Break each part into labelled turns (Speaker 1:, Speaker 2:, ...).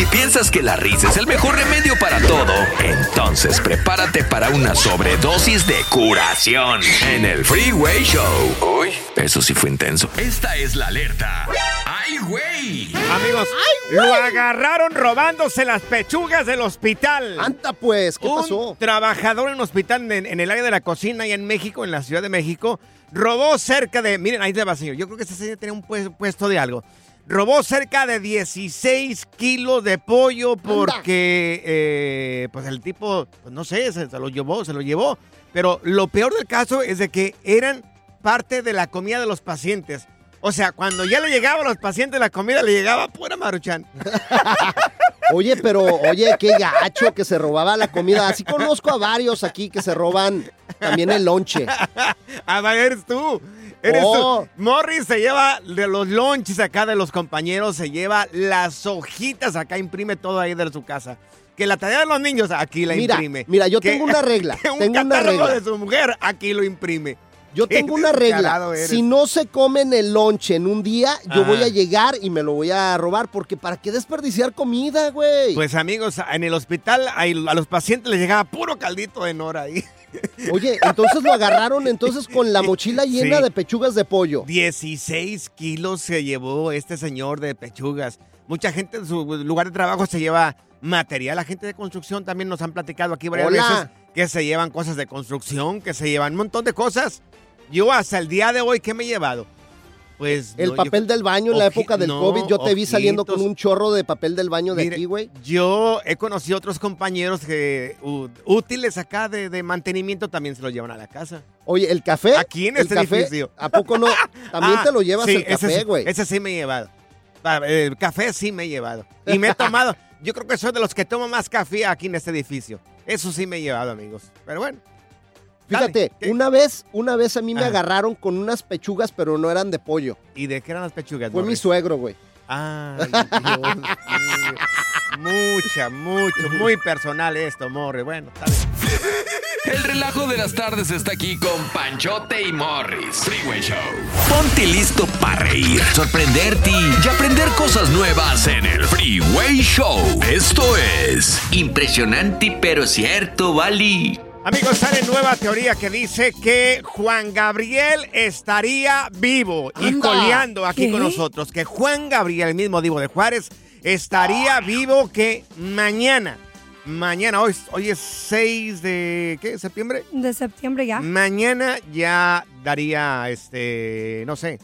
Speaker 1: Si piensas que la risa es el mejor remedio para todo, entonces prepárate para una sobredosis de curación en el Freeway Show. Uy, eso sí fue intenso. Esta es la alerta. ¡Ay, güey!
Speaker 2: Amigos, lo agarraron robándose las pechugas del hospital.
Speaker 3: Anta pues, ¿qué
Speaker 2: un
Speaker 3: pasó?
Speaker 2: trabajador en un hospital en, en el área de la cocina y en México, en la Ciudad de México, robó cerca de... Miren, ahí te va, señor. Yo creo que este señor tenía un pues- puesto de algo. Robó cerca de 16 kilos de pollo porque, eh, pues el tipo, pues no sé, se, se lo llevó, se lo llevó. Pero lo peor del caso es de que eran parte de la comida de los pacientes. O sea, cuando ya le llegaba a los pacientes la comida, le llegaba pura maruchan.
Speaker 3: Oye, pero, oye, qué gacho que se robaba la comida. Así conozco a varios aquí que se roban también el lonche.
Speaker 2: A ver, tú. Eres
Speaker 3: Oh.
Speaker 2: tú. Morris se lleva de los lonches acá de los compañeros, se lleva las hojitas acá, imprime todo ahí de su casa. Que la tarea de los niños aquí la
Speaker 3: Mira,
Speaker 2: imprime.
Speaker 3: mira, yo
Speaker 2: Que-
Speaker 3: tengo una regla,
Speaker 2: que un
Speaker 3: tengo una regla.
Speaker 2: de su mujer aquí lo imprime.
Speaker 3: Yo tengo una regla. Si no se comen el lonche en un día, yo voy a llegar y me lo voy a robar. Porque ¿para qué desperdiciar comida, güey?
Speaker 2: Pues amigos, en el hospital a los pacientes les llegaba puro caldito de nora ahí.
Speaker 3: Oye, entonces lo agarraron entonces con la mochila llena
Speaker 2: Sí.
Speaker 3: de pechugas de pollo.
Speaker 2: 16 kilos se llevó este señor de pechugas. Mucha gente en su lugar de trabajo se lleva material. La gente de construcción también nos han platicado aquí varias
Speaker 3: Hola.
Speaker 2: veces que se llevan cosas de construcción, que se llevan un montón de cosas. Yo hasta el día de hoy, ¿qué me he llevado? Pues
Speaker 3: El
Speaker 2: no, yo-
Speaker 3: papel del baño en la época del
Speaker 2: no,
Speaker 3: COVID, yo te vi saliendo con un chorro de papel del baño de
Speaker 2: Mire,
Speaker 3: aquí, güey.
Speaker 2: Yo he conocido otros compañeros que útiles acá de, de mantenimiento también se los llevan a la casa.
Speaker 3: Oye, el café.
Speaker 2: Aquí en este
Speaker 3: café,
Speaker 2: edificio.
Speaker 3: ¿A poco no? También
Speaker 2: Ah,
Speaker 3: te lo llevas
Speaker 2: sí,
Speaker 3: el café, güey.
Speaker 2: Ese sí me he llevado. Ah, El café sí me he llevado. Y me he tomado. Yo creo que soy de los que tomo más café aquí en este edificio. Eso sí me he llevado, amigos. Pero bueno.
Speaker 3: Fíjate,
Speaker 2: ¿qué?
Speaker 3: una vez, una vez a mí me
Speaker 2: Ah.
Speaker 3: agarraron con unas pechugas, pero no eran de pollo.
Speaker 2: ¿Y de qué eran las pechugas?
Speaker 3: Fue mi suegro, güey.
Speaker 2: Ay, Dios mío. Mucha, mucho, muy personal esto, Morris. Bueno, está bien.
Speaker 1: El relajo de las tardes está aquí con Panchote y Morris. Freeway Show. Ponte listo para reír, sorprenderte y aprender cosas nuevas en el Freeway Show. Esto es impresionante pero cierto, Bali.
Speaker 2: Amigos, sale nueva teoría que dice que Juan Gabriel estaría vivo y coleando aquí
Speaker 4: ¿Qué?
Speaker 2: con nosotros. Que Juan Gabriel, el mismo Divo de Juárez, estaría vivo que mañana. Mañana, hoy, hoy es 6 de ¿qué? septiembre.
Speaker 4: De septiembre ya.
Speaker 2: Mañana ya daría, este, no sé,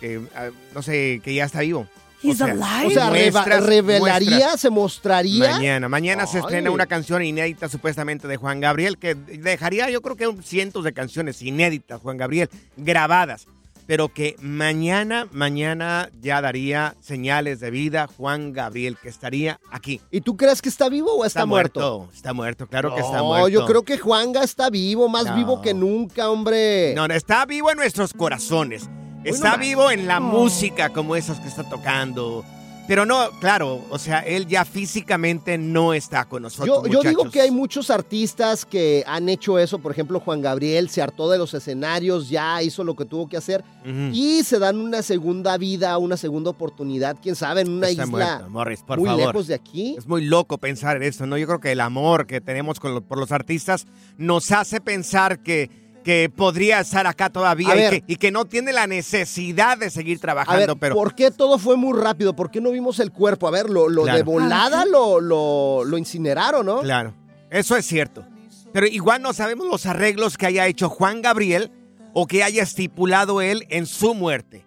Speaker 2: que, ah, no sé, que ya está vivo.
Speaker 4: He's alive.
Speaker 3: O sea,
Speaker 2: muestras-
Speaker 3: revelaría,
Speaker 2: muestras.
Speaker 3: se mostraría.
Speaker 2: Mañana, mañana se estrena una canción inédita supuestamente de Juan Gabriel que dejaría yo creo que cientos de canciones inéditas, Juan Gabriel, grabadas, pero que mañana, mañana ya daría señales de vida Juan Gabriel, que estaría aquí.
Speaker 3: ¿Y tú crees que está vivo o está, muerto?
Speaker 2: Está muerto, claro que está
Speaker 3: No,
Speaker 2: muerto.
Speaker 3: yo creo que Juanga está vivo, más
Speaker 2: No.
Speaker 3: vivo que nunca, hombre.
Speaker 2: No, no, está vivo en nuestros corazones. Está
Speaker 3: nomás.
Speaker 2: vivo en la
Speaker 4: Oh.
Speaker 2: música como esas que está tocando. Pero no, claro, o sea, él ya físicamente no está con nosotros.
Speaker 3: Yo, yo digo que hay muchos artistas que han hecho eso, por ejemplo Juan Gabriel se hartó de los escenarios, ya hizo lo que tuvo que hacer y se dan una segunda vida, una segunda oportunidad, quién sabe, en una
Speaker 2: Está
Speaker 3: isla
Speaker 2: muerto, Morris, por
Speaker 3: muy
Speaker 2: favor.
Speaker 3: lejos de aquí.
Speaker 2: Es muy loco pensar en esto, ¿no? Yo creo que el amor que tenemos con lo- por los artistas nos hace pensar que, que podría estar acá todavía y que, y que no tiene la necesidad de seguir
Speaker 3: A
Speaker 2: trabajando,
Speaker 3: ver,
Speaker 2: pero
Speaker 3: ¿por qué todo fue muy rápido? ¿Por qué no vimos el cuerpo? A ver, lo, lo
Speaker 2: Claro.
Speaker 3: de volada lo, lo, lo incineraron, ¿no?
Speaker 2: claro, eso es cierto. Pero igual no sabemos los arreglos que haya hecho Juan Gabriel o que haya estipulado él en su muerte.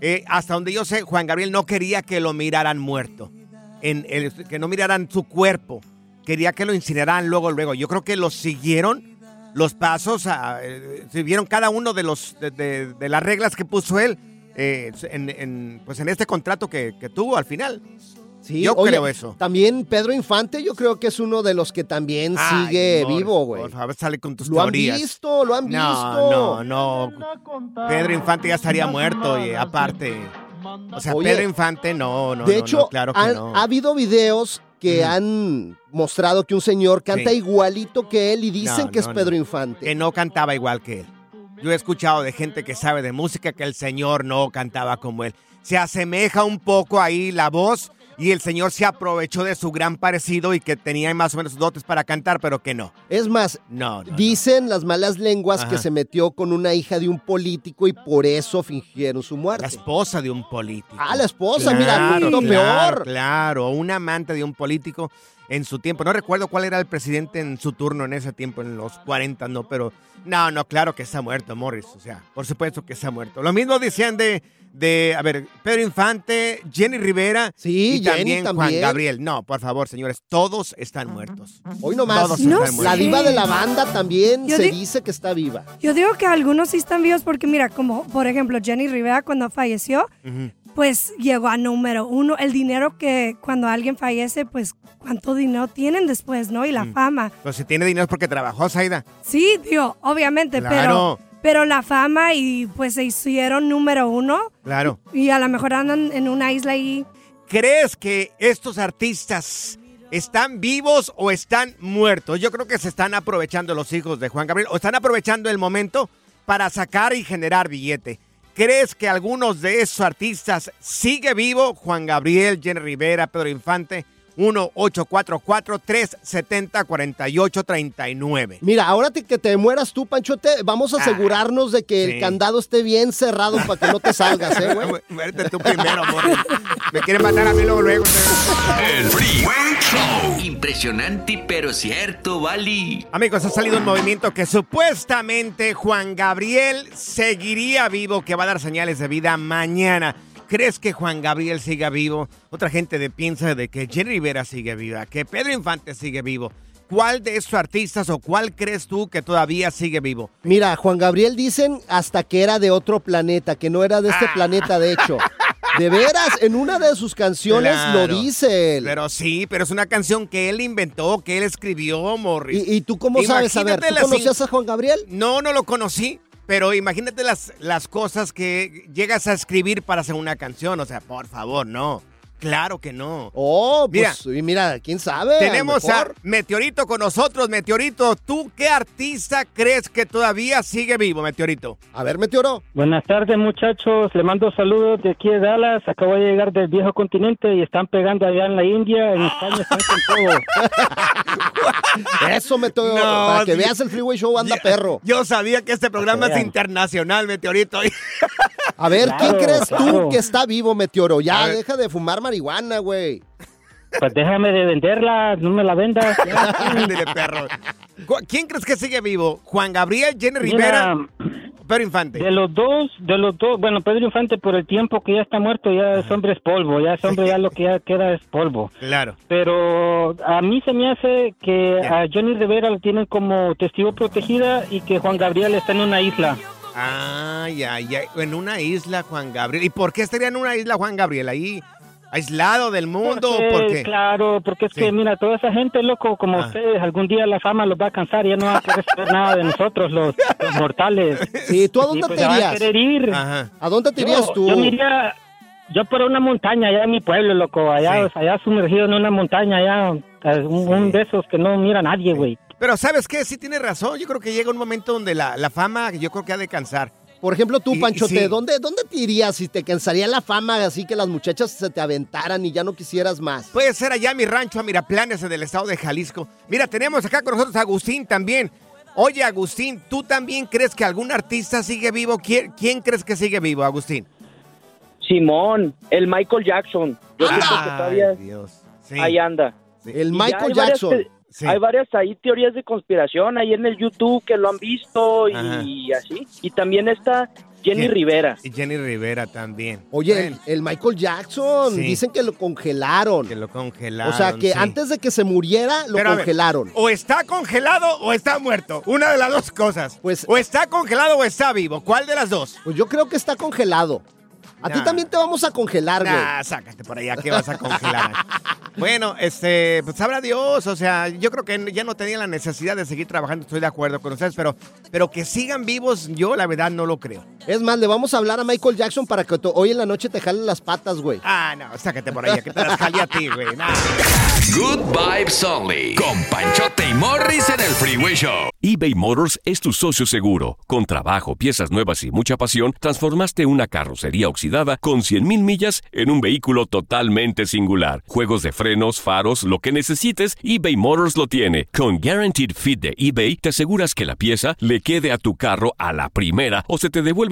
Speaker 2: Eh, hasta donde yo sé, Juan Gabriel no quería que lo miraran muerto, en el- que no miraran su cuerpo. Quería que lo incineraran luego, luego. Yo creo que lo siguieron los pasos, a- eh, siguieron cada uno de, los, de, de- de las reglas que puso él eh, en, en, pues en este contrato que, que tuvo al final.
Speaker 3: Sí,
Speaker 2: Yo
Speaker 3: oye,
Speaker 2: creo eso.
Speaker 3: También Pedro Infante, yo creo que es uno de los que también
Speaker 2: Ay,
Speaker 3: sigue vivo, güey.
Speaker 2: Por favor, sale con tus
Speaker 3: Lo han
Speaker 2: teorías.
Speaker 3: visto, lo han visto.
Speaker 2: No, no, no. Pedro Infante ya estaría muerto y aparte. O sea,
Speaker 3: Oye,
Speaker 2: Pedro Infante no, no.
Speaker 3: de
Speaker 2: no,
Speaker 3: hecho,
Speaker 2: no, claro que
Speaker 3: han-
Speaker 2: no.
Speaker 3: ha habido videos que han mostrado que un señor canta
Speaker 2: Sí.
Speaker 3: igualito que él y dicen
Speaker 2: No,
Speaker 3: que es Pedro
Speaker 2: no.
Speaker 3: Infante.
Speaker 2: que no cantaba igual que él. Yo he escuchado de gente que sabe de música que el señor no cantaba como él. Se asemeja un poco ahí la voz y el señor se aprovechó de su gran parecido y que tenía más o menos dotes para cantar, pero que no.
Speaker 3: Es más,
Speaker 2: No, no, no.
Speaker 3: dicen las malas lenguas que se metió con una hija de un político y por eso fingieron su
Speaker 2: La
Speaker 3: muerte.
Speaker 2: esposa de un político.
Speaker 3: Ah, la esposa, mira,
Speaker 2: Claro,
Speaker 3: mucho
Speaker 2: claro,
Speaker 3: peor.
Speaker 2: Claro, un amante de un político en su tiempo. No recuerdo cuál era el presidente en su turno en ese tiempo, en los 40, no, pero no, no, claro que está muerto Morris. O sea, por supuesto que está muerto. Lo mismo decían de, de a ver, Pedro Infante, Jenny Rivera
Speaker 3: Sí,
Speaker 2: y
Speaker 3: Jenny
Speaker 2: también, Juan. Gabriel. No, por favor, señores, todos están muertos.
Speaker 3: Hoy nomás,
Speaker 2: Todos
Speaker 4: No
Speaker 2: están
Speaker 4: sé.
Speaker 3: la
Speaker 2: muertos.
Speaker 3: diva de la banda también
Speaker 4: Yo
Speaker 3: se
Speaker 4: di-
Speaker 3: dice que está viva.
Speaker 4: Yo digo que algunos sí están vivos porque mira, como por ejemplo Jenny Rivera cuando falleció, pues llegó a número uno. El dinero que cuando alguien fallece, pues cuánto dinero tienen después, ¿no? Y la fama.
Speaker 2: Pues si tiene dinero es porque trabajó, Zaida.
Speaker 4: Sí, digo, obviamente,
Speaker 2: Claro.
Speaker 4: pero pero la fama y pues se hicieron número uno
Speaker 2: Claro.
Speaker 4: y a lo mejor andan en una isla ahí.
Speaker 2: ¿Crees que estos artistas están vivos o están muertos? Yo creo que se están aprovechando los hijos de Juan Gabriel o están aprovechando el momento para sacar y generar billete. ¿Crees que algunos de esos artistas sigue vivo? Juan Gabriel, Jenny Rivera, Pedro Infante, 1-844-370-4839.
Speaker 3: Mira, ahora te- que te mueras tú, Panchote, vamos a
Speaker 2: Ah,
Speaker 3: asegurarnos de que
Speaker 2: sí.
Speaker 3: el candado esté bien cerrado para que no te salgas, ¿eh, güey?
Speaker 2: Muérete tú primero, amor. Me quieren matar a mí luego, luego.
Speaker 1: El Freeway Show. Impresionante pero cierto, Bali.
Speaker 2: Amigos, ha salido un movimiento que supuestamente Juan Gabriel seguiría vivo, que va a dar señales de vida mañana. ¿Crees que Juan Gabriel siga vivo? Otra gente de- piensa de que Jenny Rivera sigue viva, que Pedro Infante sigue vivo. ¿Cuál de esos artistas o cuál crees tú que todavía sigue vivo?
Speaker 3: Mira, Juan Gabriel dicen hasta que era de otro planeta, que no era de este
Speaker 2: Ah.
Speaker 3: planeta, de hecho. De veras, en una de sus canciones
Speaker 2: Claro.
Speaker 3: lo dice él.
Speaker 2: Pero sí, pero es una canción que él inventó, que él escribió, Morris.
Speaker 3: ¿Y, y tú cómo sabes? A ver,
Speaker 2: Imagínate
Speaker 3: ¿tú
Speaker 2: las
Speaker 3: conocías a Juan Gabriel?
Speaker 2: No, no lo conocí, pero imagínate las, las cosas que llegas a escribir para hacer una canción. O sea, por favor, no. Claro que no.
Speaker 3: Oh,
Speaker 2: Mira.
Speaker 3: pues mira, mira quién sabe.
Speaker 2: Tenemos a. Meteorito con nosotros. Meteorito, ¿tú qué artista crees que todavía sigue vivo, Meteorito?
Speaker 3: A ver, Meteoro.
Speaker 5: Buenas tardes, muchachos. Le mando saludos de aquí de Dallas. Acabo de llegar del viejo continente y están pegando allá en la India. En España están con todo.
Speaker 3: Eso, Meteoro.
Speaker 2: No,
Speaker 3: para que veas el Freeway Show, anda perro.
Speaker 2: Yo sabía que este programa es internacional, Meteorito.
Speaker 3: A ver, ¿quién
Speaker 5: Claro,
Speaker 3: crees tú que está vivo, Meteoro? Ya, deja de fumar marihuana, güey.
Speaker 5: Pues déjame de venderla, no me la vendas.
Speaker 2: Ándele, perro. ¿Quién crees que sigue vivo? ¿Juan Gabriel, Jenny
Speaker 5: Mira,
Speaker 2: Rivera, Pedro Infante?
Speaker 5: de los dos, de los dos, bueno, Pedro Infante por el tiempo que ya está muerto, ya es hombre es polvo, ya es hombre, ya lo que ya queda es polvo.
Speaker 2: Claro.
Speaker 5: Pero a mí se me hace que a Johnny Rivera lo tienen como testigo protegida y que Juan Gabriel está en una isla.
Speaker 2: Ay, ay, ay. En una isla, Juan Gabriel. ¿Y por qué estaría en una isla, Juan Gabriel? Ahí, aislado del mundo.
Speaker 5: Porque. Claro, porque es
Speaker 2: Sí.
Speaker 5: que, mira, toda esa gente, loco, como
Speaker 2: Ah.
Speaker 5: ustedes, algún día la fama los va a cansar, ya no va a querer saber nada de nosotros, los, los mortales.
Speaker 3: Sí, ¿tú a dónde
Speaker 5: pues
Speaker 3: te
Speaker 5: a
Speaker 3: irías?
Speaker 5: querer ir.
Speaker 2: Ajá.
Speaker 3: ¿A dónde te irías
Speaker 5: Yo-
Speaker 3: tú?
Speaker 5: Yo me iría, yo por una montaña allá en mi pueblo, loco, allá,
Speaker 2: Sí.
Speaker 5: allá sumergido en una montaña, allá, un, un de esos que no mira a nadie, güey.
Speaker 2: Pero ¿sabes qué? Sí tiene razón. Yo creo que llega un momento donde la, la fama, yo creo que ha de cansar.
Speaker 3: Por ejemplo, tú, Panchote,
Speaker 2: sí.
Speaker 3: ¿dónde, ¿dónde te irías si te cansaría la fama así que las muchachas se te aventaran y ya no quisieras más?
Speaker 2: Puede ser allá mi rancho, a Miraplanes, en el estado de Jalisco. Mira, tenemos acá con nosotros a Agustín también. Oye, Agustín, ¿tú también crees que algún artista sigue vivo? ¿Quién, quién crees que sigue vivo, Agustín?
Speaker 6: Simón, el Michael Jackson. Yo siento que todavía
Speaker 2: Ay, Dios. Sí.
Speaker 6: ahí anda.
Speaker 3: El
Speaker 6: Y
Speaker 3: Michael
Speaker 6: varias
Speaker 3: Jackson.
Speaker 2: Sí.
Speaker 6: Hay varias ahí teorías de conspiración ahí en el YouTube que lo han visto y, así. Y también está Jenny. Rivera.
Speaker 2: Y Jenny Rivera también.
Speaker 3: Oye,
Speaker 2: Bueno,
Speaker 3: el, el Michael Jackson,
Speaker 2: Sí.
Speaker 3: dicen que lo congelaron.
Speaker 2: que lo congelaron.
Speaker 3: o sea, que
Speaker 2: sí.
Speaker 3: antes de que se muriera, lo
Speaker 2: Pero a ver,
Speaker 3: congelaron.
Speaker 2: o está congelado o está muerto. Una de las dos cosas.
Speaker 3: Pues-
Speaker 2: o está congelado o está vivo. ¿Cuál de las dos?
Speaker 3: Pues yo creo que está congelado. A ti también te vamos a congelar, güey.
Speaker 2: Nah, sácate por allá, ¿qué vas a congelar? bueno, este, pues sabrá Dios, o sea, yo creo que ya no tenía la necesidad de seguir trabajando, estoy de acuerdo con ustedes, pero, pero que sigan vivos, yo la verdad no lo creo.
Speaker 3: Es más, le vamos a hablar a Michael Jackson para que hoy en la noche te jale las patas, güey.
Speaker 2: Ah, no, sácate por allá, que te las jalé a ti, güey. nah.
Speaker 1: Good Vibes Only. Con Panchote y Morris en el Freeway Show.
Speaker 7: eBay Motors es tu socio seguro. Con trabajo, piezas nuevas y mucha pasión, transformaste una carrocería oxidada con 100.000 millas en un vehículo totalmente singular. Juegos de frenos, faros, lo que necesites, eBay Motors lo tiene. Con Guaranteed Fit de eBay, te aseguras que la pieza le quede a tu carro a la primera o se te devuelve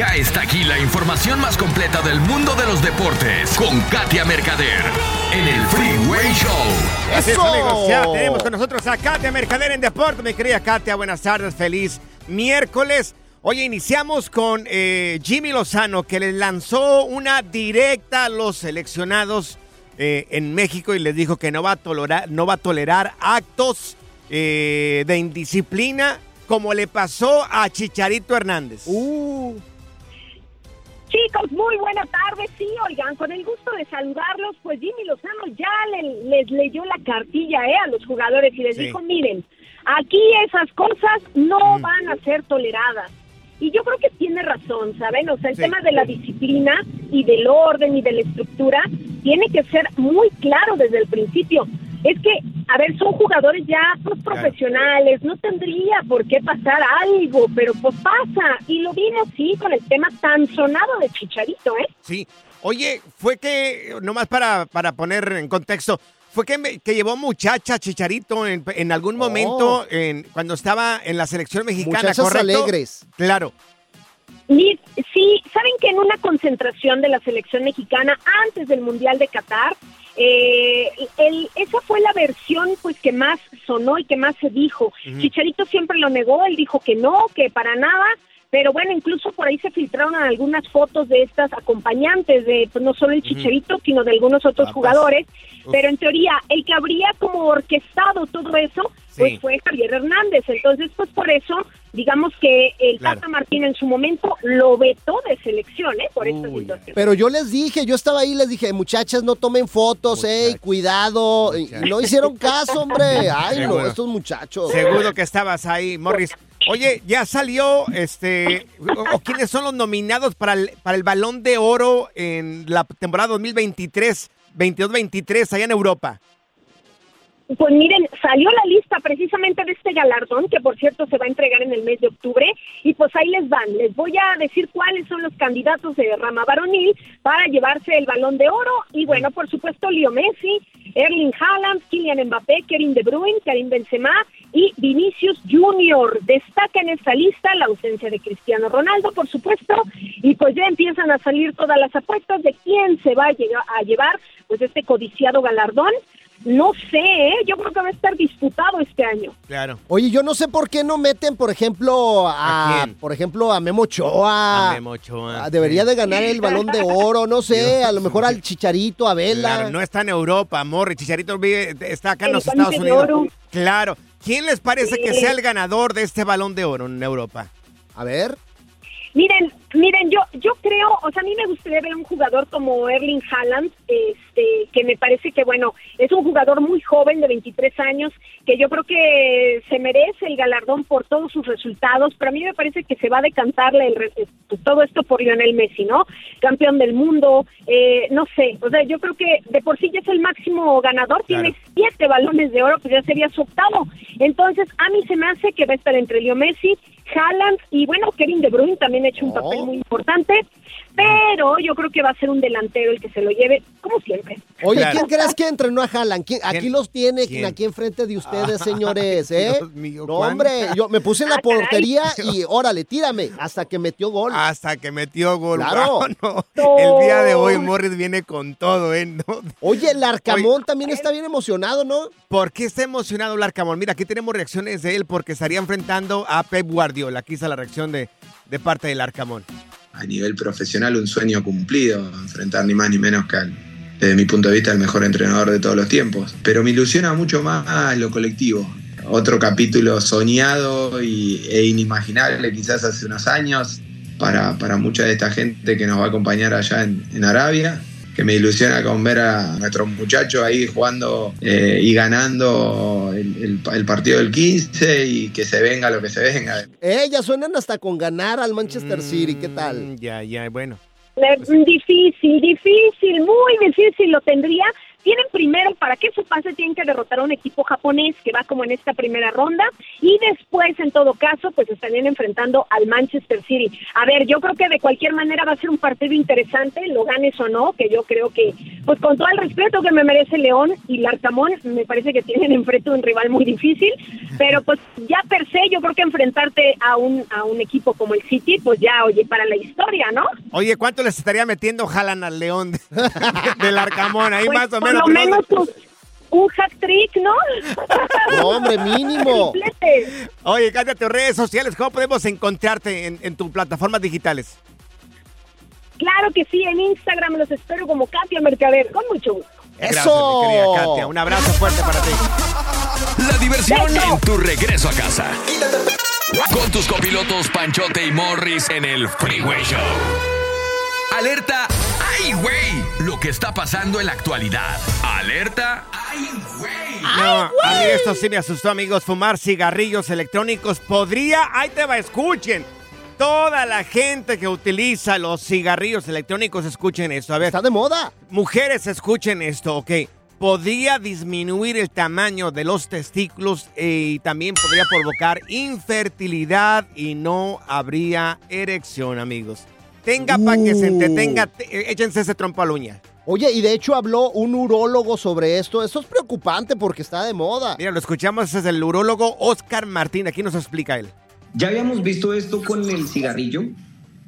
Speaker 1: Ya está aquí la información más completa del mundo de los deportes con Katia Mercader en el Freeway Show.
Speaker 2: Así es,
Speaker 3: ¡Eso!
Speaker 2: amigos. Ya tenemos con nosotros a Katia Mercader en Deporte. Mi querida Katia, buenas tardes, feliz miércoles. Oye, iniciamos con eh, Jimmy Lozano, que le lanzó una directa a los seleccionados eh, en México y les dijo que no va a tolerar, no va a tolerar actos eh, de indisciplina como le pasó a Chicharito Hernández.
Speaker 3: Uh,
Speaker 8: Chicos, muy buena tarde. Sí, oigan, con el gusto de saludarlos, pues Jimmy Lozano ya le- les leyó la cartilla eh, a los jugadores y les
Speaker 9: Sí.
Speaker 8: dijo, miren, aquí esas cosas no van a ser toleradas. Y yo creo que tiene razón, ¿saben? O sea, el
Speaker 9: Sí.
Speaker 8: tema de la disciplina y del orden y de la estructura tiene que ser muy claro desde el principio. Es que, a ver, son jugadores ya pues, profesionales, no tendría por qué pasar algo, pero pues pasa. Y lo vino así con el tema tan sonado de Chicharito, ¿eh?
Speaker 2: Sí. Oye, fue que, nomás para, para poner en contexto, fue que, me- que llevó muchacha Chicharito en, en algún momento en, cuando estaba en la selección mexicana,
Speaker 3: Muchachas
Speaker 2: ¿correcto?
Speaker 3: alegres.
Speaker 2: Claro.
Speaker 8: Sí, saben que en una concentración de la selección mexicana antes del Mundial de Qatar, eh, el- esa fue la versión pues que más sonó y que más se dijo. Chicharito siempre lo negó, él dijo que no, que para nada. Pero bueno, incluso por ahí se filtraron algunas fotos de estas acompañantes de pues, no solo el Chicharito, sino de algunos otros
Speaker 9: Papas.
Speaker 8: jugadores.
Speaker 9: Uf.
Speaker 8: Pero en teoría, el que habría como orquestado todo eso, pues fue Javier Hernández. Entonces, pues por eso, digamos que el
Speaker 3: Claro.
Speaker 8: Tata Martín en su momento lo vetó de selección, ¿eh? Por esta situación.
Speaker 3: Pero yo les dije, yo estaba ahí, les dije, muchachas, no tomen fotos, eh, cuidado. Y no hicieron caso, hombre. Ay, no,
Speaker 2: Seguro.
Speaker 3: estos muchachos.
Speaker 2: Seguro que estabas ahí, Morris. Oye, ya salió, este, o, quiénes son los nominados para el, para el Balón de Oro en la temporada 2023, 22-23 allá en Europa.
Speaker 8: Pues miren, salió la lista precisamente de este galardón, que por cierto se va a entregar en el mes de octubre, y pues ahí les van. Les voy a decir cuáles son los candidatos de rama varonil para llevarse el balón de oro. Y bueno, por supuesto, Leo Messi, Erling Haaland, Kylian Mbappé, Kevin De Bruyne, Karim Benzema y Vinicius Junior. Destaca en esta lista la ausencia de Cristiano Ronaldo, por supuesto, y pues ya empiezan a salir todas las apuestas de quién se va a, a llevar pues este codiciado galardón. No sé, ¿eh? yo creo que va a estar disputado este año.
Speaker 2: Claro.
Speaker 3: Oye, yo no sé por qué no meten, por ejemplo, a, por ejemplo, a Memo Ochoa.
Speaker 2: A Memo Ochoa,
Speaker 3: Ah, Debería de ganar el balón de oro, no sé, a lo mejor al Chicharito, a Vela.
Speaker 2: Claro, no está en Europa, Morris. Chicharito vive- está acá en
Speaker 3: El
Speaker 2: los Estados
Speaker 3: de
Speaker 2: Unidos.
Speaker 3: oro.
Speaker 2: Claro. ¿Quién les parece que sea el ganador de este Balón de Oro en Europa?
Speaker 3: A ver.
Speaker 8: Miren, miren, yo yo creo, o sea, a mí me gustaría ver un jugador como Erling Haaland, este, que me parece que, bueno, es un jugador muy joven de 23 años, que yo creo que se merece el galardón por todos sus resultados, pero a mí me parece que se va a decantarle el todo esto por Lionel Messi, ¿no? Campeón del mundo, eh, no sé, o sea, yo creo que de por sí ya es el máximo ganador, tiene siete balones de oro, pues ya sería su octavo. Entonces, a mí se me hace que va a estar entre Leo Messi, Haaland y bueno, Kevin De Bruyne también ha hecho un papel muy importante, pero yo creo que va a ser un delantero el que se lo lleve, como siempre.
Speaker 3: Oye, ¿quién crees que entrenó a Haaland? ¿Quién- Aquí los tiene,
Speaker 2: ¿Quién?
Speaker 3: aquí enfrente de ustedes, señores, ¿eh?
Speaker 2: Dios mío,
Speaker 3: no, hombre, yo me puse en la
Speaker 2: Ah,
Speaker 3: portería y órale, tírame, hasta que metió gol.
Speaker 2: Hasta que metió gol.
Speaker 3: Claro.
Speaker 2: Wow, no. El día de hoy Morris viene con todo, ¿eh? No.
Speaker 3: Oye, el Arcamón también está bien emocionado, ¿no?
Speaker 2: ¿Por qué está emocionado el Arcamón? Mira, aquí tenemos reacciones de él porque estaría enfrentando a Pep Guardiola. Aquí está la reacción de, de parte del Arcamón.
Speaker 9: a nivel profesional un sueño cumplido, enfrentar ni más ni menos que al, desde mi punto de vista, el mejor entrenador de todos los tiempos. Pero me ilusiona mucho más lo colectivo. Otro capítulo soñado e inimaginable quizás hace unos años para, para mucha de esta gente que nos va a acompañar allá en, en Arabia, que me ilusiona con ver a nuestros muchachos ahí jugando eh, y ganando el, el- el partido del 15 y que se venga lo que se venga.
Speaker 3: Eh, ya suenan hasta con ganar al Manchester City, ¿qué tal?
Speaker 2: Ya, ya, bueno.
Speaker 8: Eh, Difícil, difícil, muy difícil lo tendría. Tienen primero, para que eso pase, tienen que derrotar a un equipo japonés que va como en esta primera ronda y después, en todo caso, pues estarían enfrentando al Manchester City. A ver, yo creo que de cualquier manera va a ser un partido interesante, lo ganes o no, que yo creo que, pues con todo el respeto que me merece León y Larcamón, me parece que tienen enfrente un rival muy difícil, pero pues ya per se, yo creo que enfrentarte a un, a un equipo como el City, pues ya, oye, para la historia, ¿no?
Speaker 2: Oye, ¿cuánto les estaría metiendo Jalan al León de- del Arcamón? Ahí
Speaker 8: Pues,
Speaker 2: más o
Speaker 8: por
Speaker 2: menos.
Speaker 8: lo menos un, un hat trick, ¿no?
Speaker 3: No, hombre, mínimo.
Speaker 2: Oye, cállate tus redes sociales. ¿Cómo podemos encontrarte en, en tus plataformas digitales?
Speaker 8: Claro que sí, en Instagram los espero como Katia Mercader, con mucho gusto.
Speaker 2: Gracias, mi querida Katia. Un abrazo fuerte para ti.
Speaker 1: La diversión en tu regreso a casa. Con tus copilotos Panchote y Morris en el Freeway Show. Alerta. ¡Ay, güey! Lo que está pasando en la actualidad. Alerta.
Speaker 2: No, a mí esto sí me asustó, amigos. Fumar cigarrillos electrónicos podría. Ahí te va, escuchen. Toda la gente que utiliza los cigarrillos electrónicos, escuchen esto. A ver.
Speaker 3: Está de moda.
Speaker 2: Mujeres, escuchen esto, ok. podía disminuir el tamaño de los testículos eh, y también podría provocar infertilidad y no habría erección, amigos. Tenga para que se entretenga, te- eh, échense ese trompo a la uña.
Speaker 3: Oye, y de hecho habló un urólogo sobre esto. Esto es preocupante porque está de moda.
Speaker 2: Mira, lo escuchamos, es el urólogo Oscar Martín, aquí nos explica él.
Speaker 10: Ya habíamos visto esto con el cigarrillo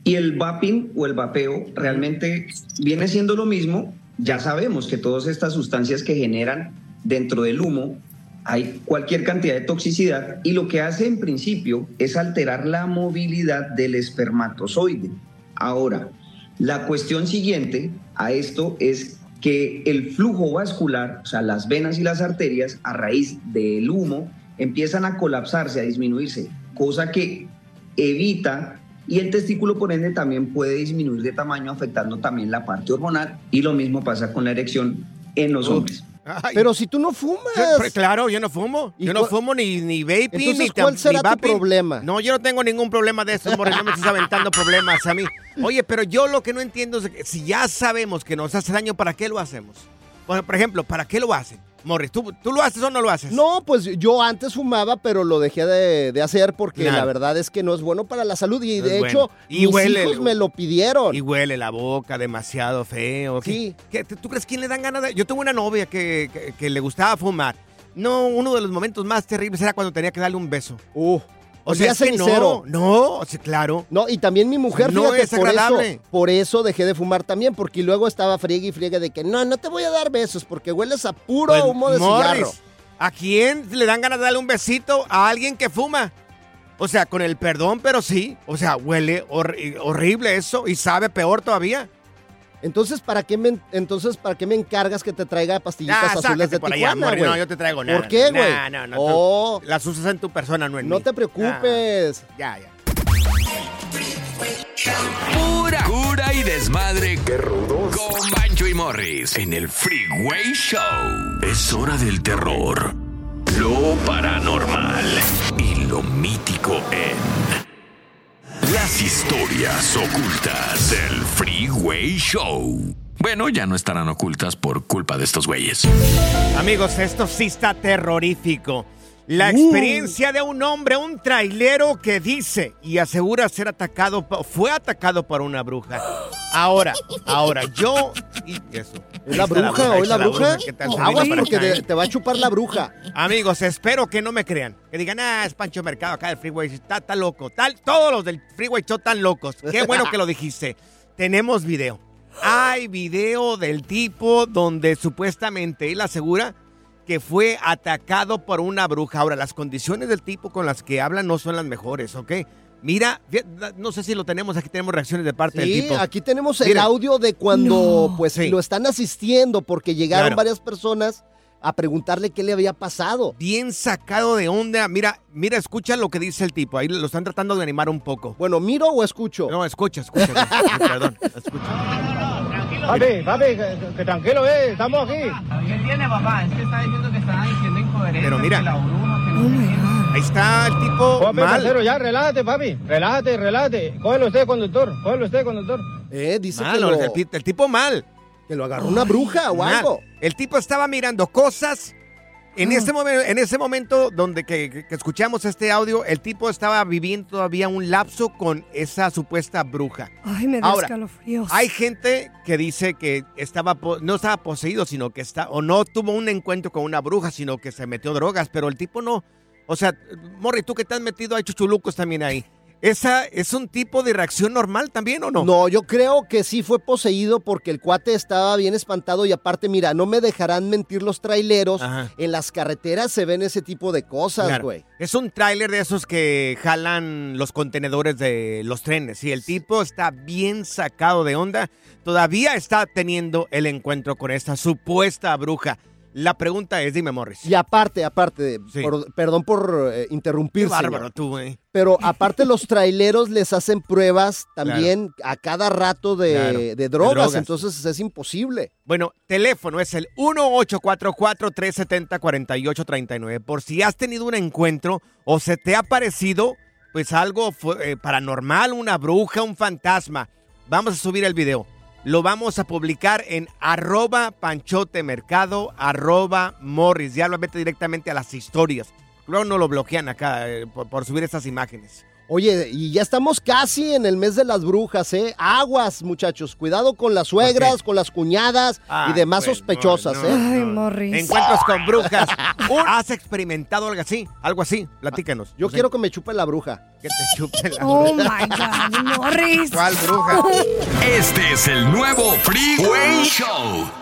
Speaker 10: y el vaping o el vapeo realmente viene siendo lo mismo. Ya sabemos que todas estas sustancias que generan dentro del humo hay cualquier cantidad de toxicidad y lo que hace en principio es alterar la movilidad del espermatozoide. Ahora, la cuestión siguiente a esto es que el flujo vascular, o sea, las venas y las arterias, a raíz del humo, empiezan a colapsarse, a disminuirse, cosa que evita y el testículo por ende también puede disminuir de tamaño afectando también la parte hormonal y lo mismo pasa con la erección en los hombres.
Speaker 3: Pero si tú no fumas.
Speaker 2: Claro, yo no fumo.
Speaker 3: ¿Y
Speaker 2: Yo no fumo ni, ni vaping,
Speaker 3: Entonces,
Speaker 2: ni
Speaker 3: ¿cuál será
Speaker 2: ni
Speaker 3: tu problema?
Speaker 2: No, yo no tengo ningún problema de eso, Morris. No me estés aventando problemas a mí. Oye, pero yo lo que no entiendo es que si ya sabemos que nos hace daño, ¿para qué lo hacemos? Por ejemplo, ¿para qué lo hacen? Morris, ¿tú, ¿tú lo haces o no lo haces?
Speaker 3: No, pues yo antes fumaba, pero lo dejé de, de hacer porque
Speaker 2: Claro.
Speaker 3: la verdad es que no es bueno para la salud. Y
Speaker 2: No
Speaker 3: de hecho,
Speaker 2: bueno. Y
Speaker 3: mis
Speaker 2: huele
Speaker 3: hijos me lo pidieron.
Speaker 2: Y huele la boca demasiado feo. ¿Qué- qué- ¿Tú crees quién le dan ganas de...? Yo tuve una novia que, que- que le gustaba fumar. No, uno de los momentos más terribles era cuando tenía que darle un beso.
Speaker 3: Uh,
Speaker 2: o sea,
Speaker 3: olía
Speaker 2: es que no,
Speaker 3: cenicero.
Speaker 2: no, o sea, claro.
Speaker 3: No, y también mi mujer,
Speaker 2: No
Speaker 3: fíjate,
Speaker 2: es
Speaker 3: por
Speaker 2: agradable.
Speaker 3: eso, por eso dejé de fumar también, porque luego estaba friegue y friegue de que no, no te voy a dar besos porque hueles a puro
Speaker 2: Pues,
Speaker 3: humo de
Speaker 2: Morris,
Speaker 3: cigarro.
Speaker 2: ¿A quién le dan ganas de darle un besito a alguien que fuma? O sea, con el perdón, pero sí. O sea, huele hor- horrible eso y sabe peor todavía.
Speaker 3: Entonces, ¿para qué me, entonces, ¿para qué me encargas que te traiga pastillitas
Speaker 2: Ah,
Speaker 3: azules de
Speaker 2: por allá,
Speaker 3: Tijuana, güey?
Speaker 2: No, yo te traigo nada.
Speaker 3: ¿Por qué, güey?
Speaker 2: No, no, no.
Speaker 3: Oh.
Speaker 2: las usas en tu persona, no en
Speaker 3: No
Speaker 2: mí.
Speaker 3: te preocupes.
Speaker 2: Ah, ya, ya.
Speaker 1: Pura cura y desmadre. Qué rudos. Con Bancho y Morris en el Freeway Show. Es hora del terror, lo paranormal y lo mítico en historias ocultas del Freeway Show. Bueno, ya no estarán ocultas por culpa de estos güeyes.
Speaker 2: Amigos, esto sí está terrorífico. La experiencia de un hombre, un trailero que dice y asegura ser atacado, fue atacado por una bruja. Ahora, ahora, yo... Y eso.
Speaker 3: ¿Es la bruja? ¿Hoy
Speaker 2: está
Speaker 3: la bruja? Aguas porque
Speaker 2: ¿eh?
Speaker 3: te va a chupar la bruja.
Speaker 2: Amigos, espero que no me crean. Que digan, ah, es Pancho Mercado acá del Freeway. Está, está loco. Tal, todos los del Freeway Show están locos. Qué bueno que lo dijiste. Tenemos video. Hay video del tipo donde supuestamente él asegura que fue atacado por una bruja. Ahora, las condiciones del tipo con las que habla no son las mejores, ¿ok? Mira, no sé si lo tenemos, aquí tenemos reacciones de parte del
Speaker 3: Sí,
Speaker 2: tipo.
Speaker 3: aquí tenemos el audio de cuando pues
Speaker 2: Sí.
Speaker 3: lo están asistiendo porque llegaron
Speaker 2: Claro.
Speaker 3: varias personas a preguntarle qué le había pasado.
Speaker 2: Bien sacado de onda. Mira, mira, escucha lo que dice el tipo. Ahí lo están tratando de animar un poco.
Speaker 3: Bueno, ¿miro o escucho?
Speaker 2: No, escucha, escucha. Perdón, escucha.
Speaker 11: Papi, papi, que, que tranquilo, eh, estamos aquí.
Speaker 12: ¿Qué tiene, papá? Es que está diciendo que están diciendo incoherencias.
Speaker 2: Pero mira.
Speaker 12: que la bruja, que no sé qué.
Speaker 2: Ahí está el tipo
Speaker 11: Papi,
Speaker 2: mal.
Speaker 11: parcero, ya, relájate, papi. Relájate, relájate. Cógelo usted, conductor. Cógelo usted, conductor.
Speaker 3: Eh, dice
Speaker 2: Mal,
Speaker 3: que lo,
Speaker 2: el, tipo mal.
Speaker 3: que lo agarró una bruja o
Speaker 2: Mal.
Speaker 3: algo.
Speaker 2: El tipo estaba mirando cosas. En, ese momento, en ese momento donde que, que- que escuchamos este audio, el tipo estaba viviendo todavía un lapso con esa supuesta bruja.
Speaker 4: Ay, me da
Speaker 2: Ahora,
Speaker 4: escalofríos.
Speaker 2: Hay gente que dice que estaba no estaba poseído, sino que está o no tuvo un encuentro con una bruja, sino que se metió drogas, pero el tipo no. O sea, Morri, tú que te has metido hay chuchulucos también ahí. ¿Esa es un tipo de reacción normal también o no?
Speaker 3: No, yo creo que sí fue poseído porque el cuate estaba bien espantado y aparte, mira, no me dejarán mentir los traileros.
Speaker 2: Ajá.
Speaker 3: En las carreteras se ven ese tipo de cosas,
Speaker 2: Claro.
Speaker 3: güey.
Speaker 2: Es un tráiler de esos que jalan los contenedores de los trenes. Y el tipo está bien sacado de onda. Todavía está teniendo el encuentro con esta supuesta bruja. La pregunta es, dime, Morris.
Speaker 3: Y aparte, aparte,
Speaker 2: Sí.
Speaker 3: por- perdón por eh, interrumpir,
Speaker 2: bárbaro
Speaker 3: señor.
Speaker 2: tú, güey.
Speaker 3: Pero aparte los traileros les hacen pruebas también a cada rato de,
Speaker 2: Claro,
Speaker 3: de
Speaker 2: de
Speaker 3: drogas, entonces es imposible.
Speaker 2: Bueno, teléfono es el 1844-370-4839. Por si has tenido un encuentro o se te ha parecido, pues algo eh, paranormal, una bruja, un fantasma. Vamos a subir el video. Lo vamos a publicar en arroba panchotemercado, arroba morris. Ya lo mete directamente a las historias. Luego no lo bloquean acá eh, por, por subir estas imágenes.
Speaker 3: Oye, y ya estamos casi en el mes de las brujas, ¿eh? Aguas, muchachos. Cuidado con las suegras, con las cuñadas y demás
Speaker 2: pues,
Speaker 3: sospechosas,
Speaker 2: no,
Speaker 3: ¿eh?
Speaker 2: no,
Speaker 4: Ay. Morris.
Speaker 2: Encuentros con brujas. ¿Has experimentado algo así? Algo así. Platícanos.
Speaker 3: Yo quiero que me chupe la bruja.
Speaker 2: que te chupe la
Speaker 4: Oh
Speaker 2: bruja.
Speaker 4: my God, Morris.
Speaker 2: ¿Cuál bruja?
Speaker 1: Este es el nuevo Freeway Show.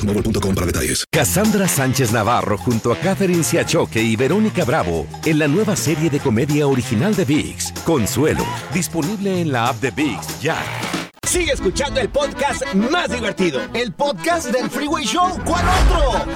Speaker 13: boostmobile.com para detalles.
Speaker 14: Cassandra Sánchez Navarro junto a Catherine Siachoque y Verónica Bravo en la nueva serie de comedia original de VIX, Consuelo, disponible en la app de VIX ya.
Speaker 15: Sigue escuchando el podcast más divertido.
Speaker 3: El podcast del Freeway Show. ¿Cuál otro?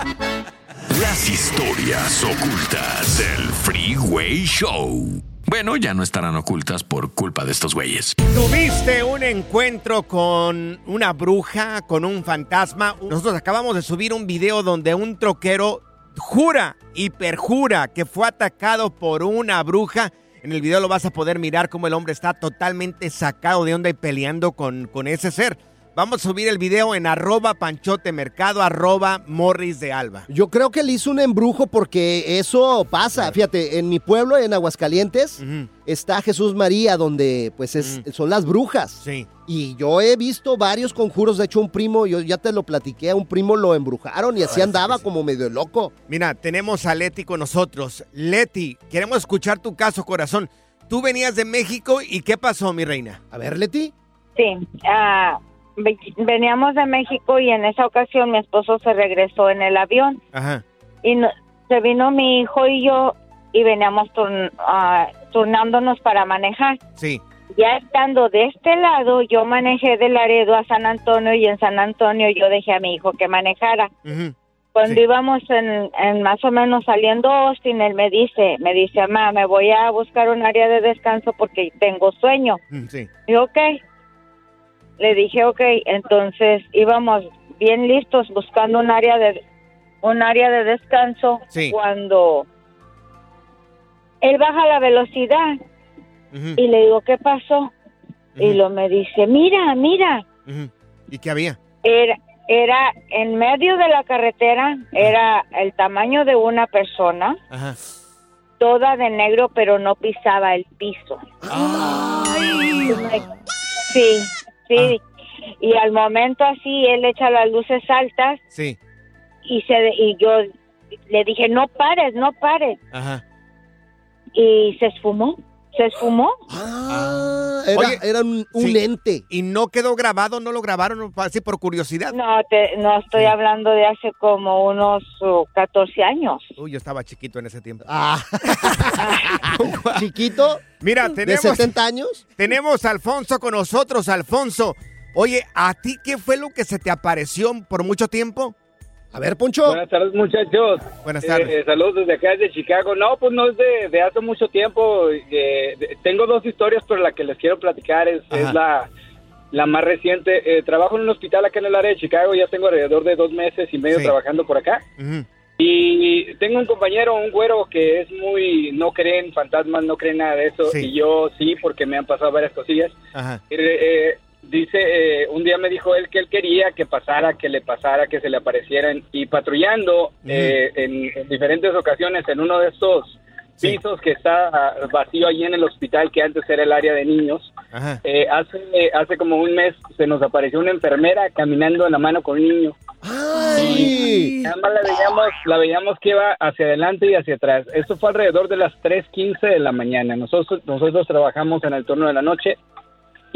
Speaker 1: Las historias ocultas del Freeway Show. Bueno, ya no estarán ocultas por culpa de estos güeyes.
Speaker 2: ¿Tuviste un encuentro con una bruja, con un fantasma? Nosotros acabamos de subir un video donde un troquero jura y perjura que fue atacado por una bruja. En el video lo vas a poder mirar cómo el hombre está totalmente sacado de onda y peleando con, con ese ser. Vamos a subir el video en arroba panchotemercado, arroba morris de alba.
Speaker 3: Yo creo que le hizo un embrujo porque eso pasa. Fíjate, en mi pueblo, en Aguascalientes, está Jesús María, donde pues es, son las brujas.
Speaker 2: Sí.
Speaker 3: Y yo he visto varios conjuros. De hecho, un primo, yo ya te lo platiqué, a un primo lo embrujaron y así andaba como medio loco.
Speaker 2: Mira, tenemos a Leti con nosotros. Leti, queremos escuchar tu caso, corazón. Tú venías de México y ¿qué pasó, mi reina?
Speaker 3: A ver, Leti.
Speaker 16: Sí, ah, ve- veníamos de México y en esa ocasión mi esposo se regresó en el avión
Speaker 2: Ajá.
Speaker 16: y no- se vino mi hijo y yo y veníamos turn- ah, turnándonos para manejar.
Speaker 2: Sí.
Speaker 16: Ya estando de este lado, yo manejé de Laredo a San Antonio y en San Antonio yo dejé a mi hijo que manejara. Cuando íbamos en, en más o menos saliendo Austin, él me dice, me dice, mamá, me voy a buscar un área de descanso porque tengo sueño.
Speaker 2: Mm, Sí.
Speaker 16: Y ok. Le dije, ok. Entonces íbamos bien listos buscando un área de un área de descanso
Speaker 2: Sí.
Speaker 16: cuando él baja la velocidad y le digo, ¿qué pasó? Y lo me dice, mira, mira.
Speaker 2: ¿Y qué había?
Speaker 16: Era, era en medio de la carretera, era el tamaño de una persona,
Speaker 2: Ajá.
Speaker 16: toda de negro, pero no pisaba el piso. Sí, sí. Y al momento así, él echa las luces altas
Speaker 2: Sí.
Speaker 16: y, se, y yo le dije, no pares, no pares.
Speaker 2: Ajá.
Speaker 16: Y se esfumó, se esfumó.
Speaker 3: Ah, era,
Speaker 2: Oye,
Speaker 3: era un, un
Speaker 2: sí.
Speaker 3: ente.
Speaker 2: ¿Y no quedó grabado? ¿No lo grabaron así por curiosidad?
Speaker 16: No, te, no estoy hablando de hace como unos uh, 14 años.
Speaker 2: Uy, yo estaba chiquito en ese tiempo.
Speaker 3: Ah. Chiquito.
Speaker 2: Mira,
Speaker 3: ¿De
Speaker 2: tenemos...
Speaker 3: 70 años?
Speaker 2: Tenemos a Alfonso con nosotros. Alfonso, oye, ¿a ti qué fue lo que se te apareció por mucho tiempo?
Speaker 3: A ver, Poncho.
Speaker 17: Buenas tardes, muchachos.
Speaker 2: Buenas tardes.
Speaker 17: Eh, saludos desde acá, desde Chicago. No, pues no es de, de hace mucho tiempo. eh, de- tengo dos historias, pero la que les quiero platicar es, la, la más reciente. Eh, trabajo en un hospital acá en el área de Chicago. Ya tengo alrededor de dos meses y medio
Speaker 2: Sí.
Speaker 17: trabajando por acá. Y tengo un compañero, un güero, que es muy... No creen fantasmas, no creen nada de eso.
Speaker 2: Sí.
Speaker 17: Y yo sí, porque me han pasado varias cosillas.
Speaker 2: Ajá.
Speaker 17: Eh, eh, dice, eh, un día me dijo él que él quería que pasara, que le pasara, que se le aparecieran. Y patrullando eh, en, en diferentes ocasiones en uno de estos pisos que está ah, vacío allí en el hospital que antes era el área de niños. Eh, hace, hace como un mes se nos apareció una enfermera caminando en la mano con un niño.
Speaker 3: ¡Ay!
Speaker 17: Nada más la veíamos, la veíamos que iba hacia adelante y hacia atrás. Esto fue alrededor de las 3.15 de la mañana. Nosotros, nosotros trabajamos en el turno de la noche.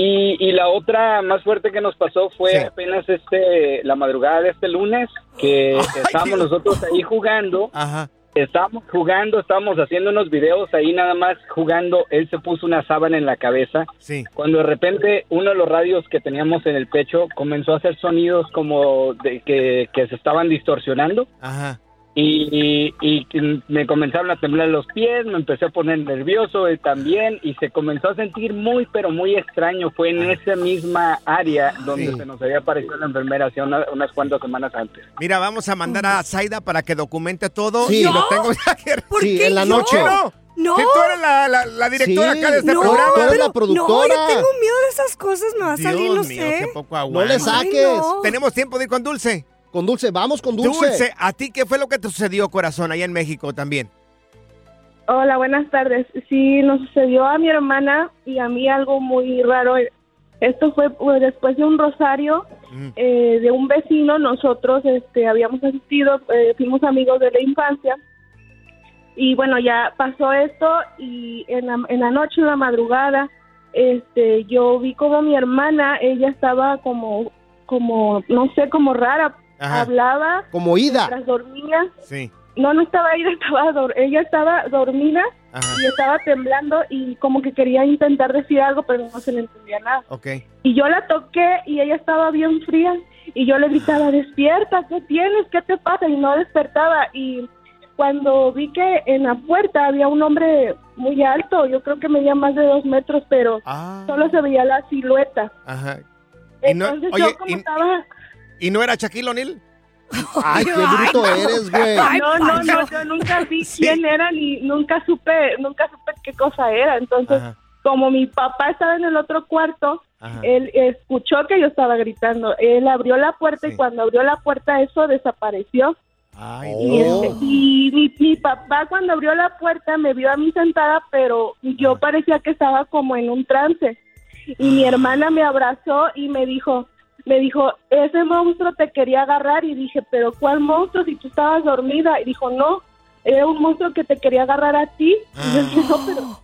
Speaker 17: Y, y la otra más fuerte que nos pasó fue
Speaker 2: Sí.
Speaker 17: apenas este la madrugada de este lunes, que estábamos nosotros ahí jugando.
Speaker 2: Ajá.
Speaker 17: Estábamos jugando, estábamos haciendo unos videos ahí nada más jugando. Él se puso una sábana en la cabeza.
Speaker 2: Sí.
Speaker 17: Cuando de repente uno de los radios que teníamos en el pecho comenzó a hacer sonidos como de que, que se estaban distorsionando
Speaker 2: Ajá.
Speaker 17: Y, y- y me comenzaron a temblar los pies, me empecé a poner nervioso él también y se comenzó a sentir muy pero muy extraño. Fue en esa misma área donde
Speaker 2: Sí.
Speaker 17: se nos había aparecido la enfermera hace una- unas cuantas semanas antes.
Speaker 2: Mira, vamos a mandar a Zaida para que documente todo.
Speaker 3: Sí.
Speaker 2: Y lo tengo ya que...
Speaker 3: ¿Por Sí, qué en la
Speaker 2: yo?
Speaker 3: noche.
Speaker 2: No,
Speaker 4: No.
Speaker 2: Si tú eres la, la- la directora
Speaker 3: Sí,
Speaker 2: acá de este
Speaker 3: no,
Speaker 2: programa.
Speaker 3: tú eres la
Speaker 4: No,
Speaker 3: productora.
Speaker 4: yo tengo miedo de esas cosas, me va a salir, no
Speaker 2: mío,
Speaker 4: sé.
Speaker 2: qué poco
Speaker 3: No le saques.
Speaker 4: Ay, no.
Speaker 2: Tenemos tiempo de ir con Dulce.
Speaker 3: Con Dulce, vamos con Dulce.
Speaker 2: Dulce, ¿a ti qué fue lo que te sucedió, corazón, allá en México también?
Speaker 18: Hola, buenas tardes. Sí, nos sucedió a mi hermana y a mí algo muy raro. Esto fue pues, después de un rosario
Speaker 2: Mm.
Speaker 18: eh, de un vecino. Nosotros este, habíamos asistido, eh, fuimos amigos de la infancia. Y bueno, ya pasó esto y en la, en la noche, en la madrugada, este, yo vi como mi hermana, ella estaba como, como, no sé, como rara.
Speaker 2: Ajá.
Speaker 18: Hablaba.
Speaker 3: Como ida.
Speaker 18: Mientras dormía.
Speaker 2: Sí.
Speaker 18: No, no estaba ella, estaba dor- ella estaba dormida
Speaker 2: Ajá.
Speaker 18: y estaba temblando y como que quería intentar decir algo, pero no se le entendía nada.
Speaker 2: Ok.
Speaker 18: Y yo la toqué y ella estaba bien fría y yo le gritaba, despierta, ¿qué tienes? ¿Qué te pasa? Y no despertaba. Y cuando vi que en la puerta había un hombre muy alto, yo creo que medía más de dos metros, pero
Speaker 2: Ah.
Speaker 18: solo se veía la silueta.
Speaker 2: Ajá. Y no-
Speaker 18: Entonces
Speaker 2: oye,
Speaker 18: yo como
Speaker 2: y-
Speaker 18: estaba...
Speaker 2: ¿Y no era Shaquille O'Neal?
Speaker 3: Ay, qué bruto eres, güey.
Speaker 18: no, no, no, yo nunca vi quién era ni nunca supe, nunca supe qué cosa era. Entonces,
Speaker 2: Ajá.
Speaker 18: como mi papá estaba en el otro cuarto,
Speaker 2: Ajá.
Speaker 18: él escuchó que yo estaba gritando. Él abrió la puerta y cuando abrió la puerta eso desapareció.
Speaker 2: Ay,
Speaker 18: Y, este, y mi, mi papá cuando abrió la puerta me vio a mí sentada, pero yo parecía que estaba como en un trance. Y mi hermana me abrazó y me dijo, me dijo, ese monstruo te quería agarrar y dije, pero ¿cuál monstruo si tú estabas dormida? Y dijo, no, era un monstruo que te quería agarrar a ti. Y yo dije, no, pero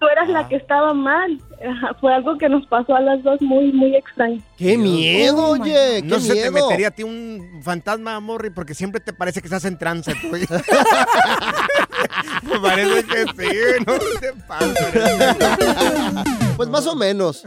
Speaker 18: tú eras la que estaba mal. Fue algo que nos pasó a las dos muy, muy extraño.
Speaker 3: ¡Qué miedo, oye! ¡Qué
Speaker 2: No se te metería a ti un fantasma, Morri, porque siempre te parece que estás en trance. tú. Me parece que sí, no te pases.
Speaker 3: Pues más o menos.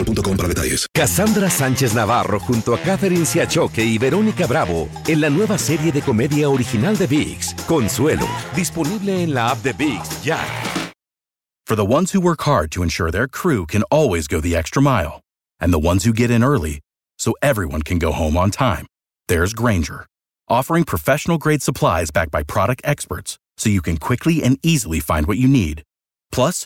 Speaker 13: boostmobile.com para detalles.
Speaker 14: Cassandra Sánchez Navarro junto a Catherine Siachoque y Verónica Bravo en la nueva serie de comedia original de VIX, Consuelo, disponible en la app de VIX ya.
Speaker 19: For the ones who work hard to ensure their crew can always go the extra mile, and the ones who get in early so everyone can go home on time, there's Granger, offering professional grade supplies backed by product experts so you can quickly and easily find what you need. Plus,